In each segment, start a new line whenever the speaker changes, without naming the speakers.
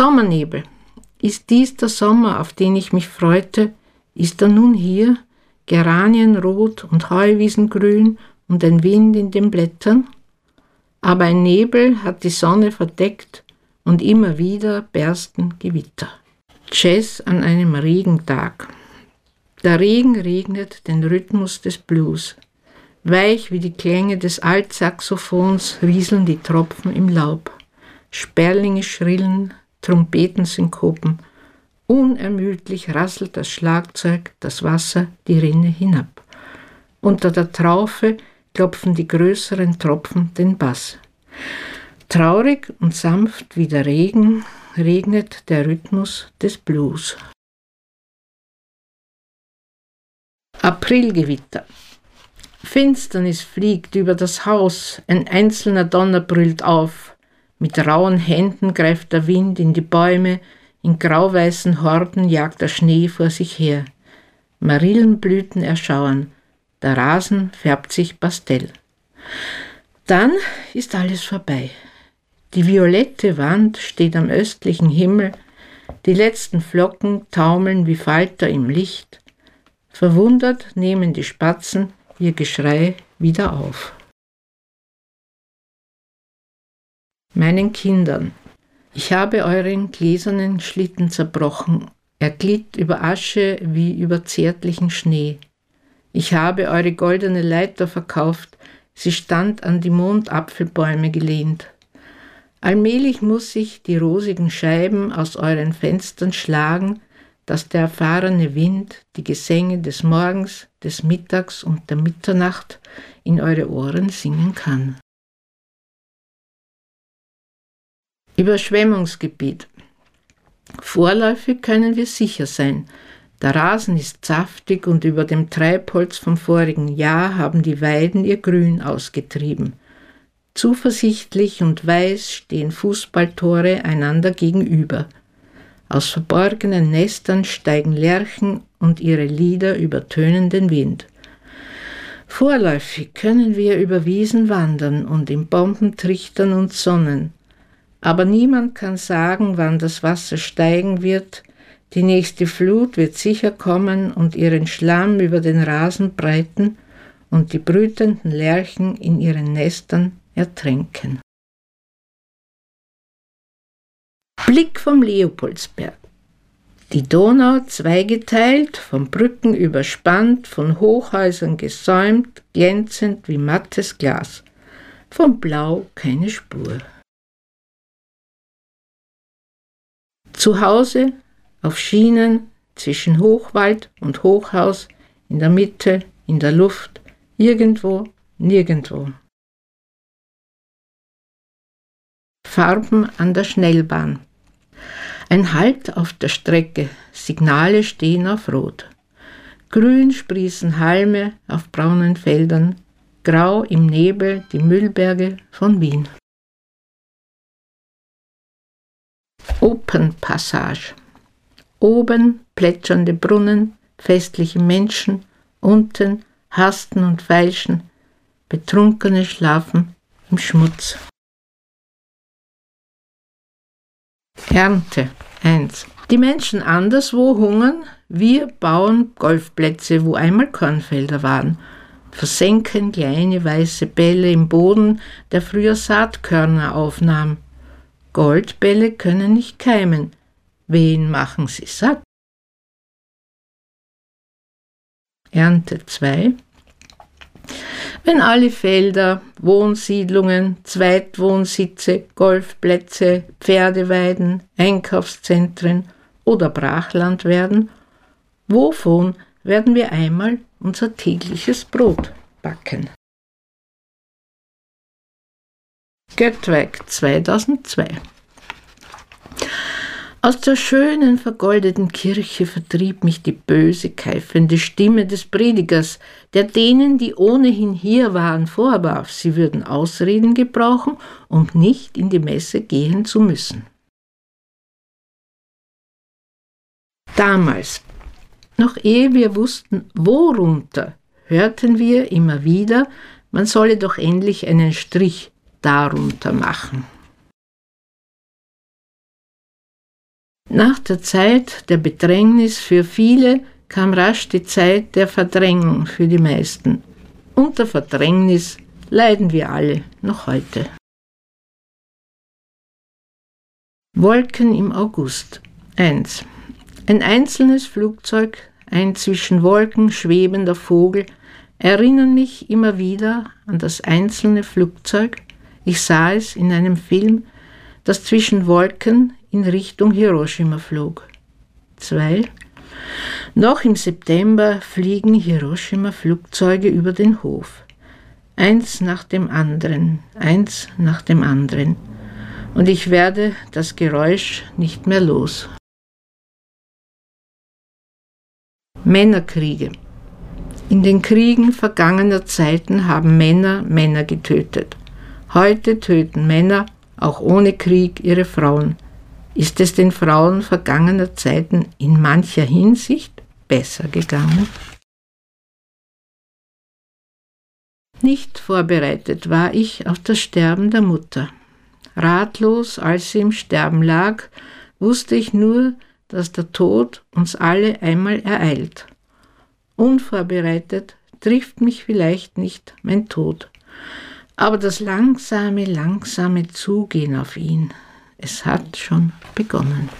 Sommernebel. Ist dies der Sommer, auf den ich mich freute? Ist er nun hier? Geranienrot und Heuwiesengrün und ein Wind in den Blättern? Aber ein Nebel hat die Sonne verdeckt und immer wieder bersten Gewitter. Jazz an einem Regentag. Der Regen regnet den Rhythmus des Blues. Weich wie die Klänge des Altsaxophons rieseln die Tropfen im Laub. Sperlinge schrillen, Trompetensynkopen. Unermüdlich rasselt das Schlagzeug, das Wasser, die Rinne hinab. Unter der Traufe klopfen die größeren Tropfen den Bass. Traurig und sanft wie der Regen regnet der Rhythmus des Blues. Aprilgewitter. Finsternis fliegt über das Haus, ein einzelner Donner brüllt auf. Mit rauen Händen greift der Wind in die Bäume, in grauweißen Horden jagt der Schnee vor sich her. Marillenblüten erschauern, der Rasen färbt sich pastell. Dann ist alles vorbei. Die violette Wand steht am östlichen Himmel, die letzten Flocken taumeln wie Falter im Licht. Verwundert nehmen die Spatzen ihr Geschrei wieder auf. Meinen Kindern, ich habe euren gläsernen Schlitten zerbrochen, er glitt über Asche wie über zärtlichen Schnee. Ich habe eure goldene Leiter verkauft, sie stand an die Mondapfelbäume gelehnt. Allmählich muss ich die rosigen Scheiben aus euren Fenstern schlagen, dass der erfahrene Wind die Gesänge des Morgens, des Mittags und der Mitternacht in eure Ohren singen kann. Überschwemmungsgebiet. Vorläufig können wir sicher sein. Der Rasen ist saftig und über dem Treibholz vom vorigen Jahr haben die Weiden ihr Grün ausgetrieben. Zuversichtlich und weiß stehen Fußballtore einander gegenüber. Aus verborgenen Nestern steigen Lerchen und ihre Lieder übertönen den Wind. Vorläufig können wir über Wiesen wandern und in Bomben trichtern und sonnen. Aber niemand kann sagen, wann das Wasser steigen wird. Die nächste Flut wird sicher kommen und ihren Schlamm über den Rasen breiten und die brütenden Lerchen in ihren Nestern ertränken. Blick vom Leopoldsberg. Die Donau zweigeteilt, von Brücken überspannt, von Hochhäusern gesäumt, glänzend wie mattes Glas. Vom Blau keine Spur. Zu Hause auf Schienen zwischen Hochwald und Hochhaus, in der Mitte, in der Luft, irgendwo, nirgendwo. Farben an der Schnellbahn. Ein Halt auf der Strecke, Signale stehen auf Rot. Grün sprießen Halme auf braunen Feldern, grau im Nebel die Müllberge von Wien. Opernpassage. Oben plätschernde Brunnen, festliche Menschen, unten hasten und feilschen, Betrunkene schlafen im Schmutz. Ernte 1. Die Menschen anderswo hungern, wir bauen Golfplätze, wo einmal Kornfelder waren, versenken kleine weiße Bälle im Boden, der früher Saatkörner aufnahm. Goldbälle können nicht keimen. Wen machen sie satt? Ernte 2. Wenn alle Felder, Wohnsiedlungen, Zweitwohnsitze, Golfplätze, Pferdeweiden, Einkaufszentren oder Brachland werden, wovon werden wir einmal unser tägliches Brot backen? Göttwerk 2002 aus der schönen, vergoldeten Kirche vertrieb mich die böse, keifende Stimme des Predigers, der denen, die ohnehin hier waren, vorwarf, sie würden Ausreden gebrauchen, um nicht in die Messe gehen zu müssen. Damals, noch ehe wir wussten, worunter, hörten wir immer wieder, man solle doch endlich einen Strich darunter machen. Nach der Zeit der Bedrängnis für viele kam rasch die Zeit der Verdrängung für die meisten. Unter Verdrängnis leiden wir alle noch heute. Wolken im August 1. Ein einzelnes Flugzeug, ein zwischen Wolken schwebender Vogel, erinnern mich immer wieder an das einzelne Flugzeug. Ich sah es in einem Film, das zwischen Wolken in Richtung Hiroshima flog. 2. Noch im September fliegen Hiroshima-Flugzeuge über den Hof. Eins nach dem anderen, eins nach dem anderen. Und ich werde das Geräusch nicht mehr los. Männerkriege. In den Kriegen vergangener Zeiten haben Männer Männer getötet. Heute töten Männer, auch ohne Krieg, ihre Frauen. Ist es den Frauen vergangener Zeiten in mancher Hinsicht besser gegangen? Nicht vorbereitet war ich auf das Sterben der Mutter. Ratlos, als sie im Sterben lag, wusste ich nur, dass der Tod uns alle einmal ereilt. Unvorbereitet trifft mich vielleicht nicht mein Tod, aber das langsame, langsame Zugehen auf ihn, es hat schon begonnen.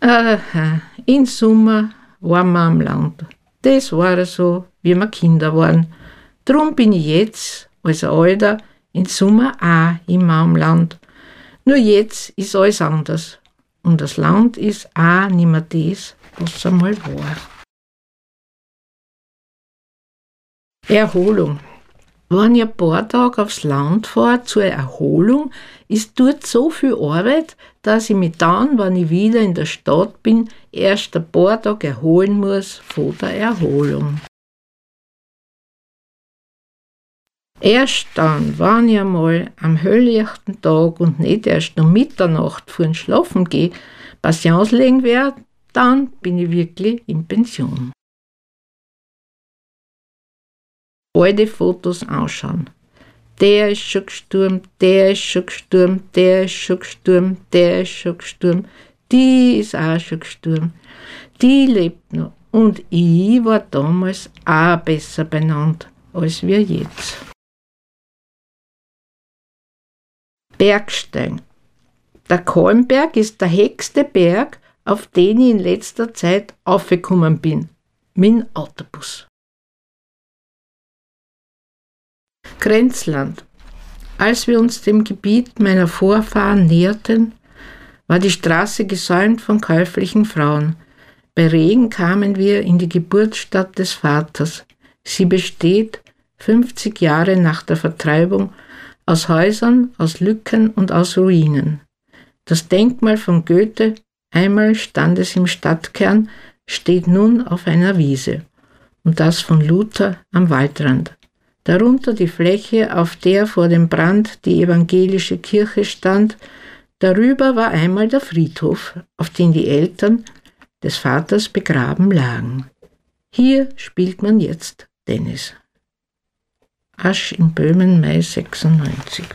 Aha, in Sommer waren wir am Land. Das war so, wie wir Kinder waren. Drum bin ich jetzt, als Alter, in Sommer auch immer am. Nur jetzt ist alles anders. Und das Land ist auch nicht mehr das, was es einmal war. Erholung. Wenn ich ein paar Tage aufs Land fahre zur Erholung, ist dort so viel Arbeit, dass ich mich dann, wenn ich wieder in der Stadt bin, erst ein paar Tage erholen muss von der Erholung. Erst dann, wenn ich einmal am helllichten Tag und nicht erst um Mitternacht vor Schlafen gehe, Patience legen werde, dann bin ich wirklich in Pension. Alte Fotos anschauen. Der ist schon gestürmt, der ist schon gestürmt, der ist schon gestürmt, der ist schon gestürmt, die ist auch schon gestürmt, die lebt noch. Und ich war damals auch besser benannt als wir jetzt. Bergstein. Der Kolmberg ist der höchste Berg, auf den ich in letzter Zeit aufgekommen bin. Min Autobus. Grenzland. Als wir uns dem Gebiet meiner Vorfahren näherten, war die Straße gesäumt von käuflichen Frauen. Bei Regen kamen wir in die Geburtsstadt des Vaters. Sie besteht 50 Jahre nach der Vertreibung aus Häusern, aus Lücken und aus Ruinen. Das Denkmal von Goethe, einmal stand es im Stadtkern, steht nun auf einer Wiese und das von Luther am Waldrand. Darunter die Fläche, auf der vor dem Brand die evangelische Kirche stand, darüber war einmal der Friedhof, auf den die Eltern des Vaters begraben lagen. Hier spielt man jetzt Tennis. Asch in Böhmen, Mai 96.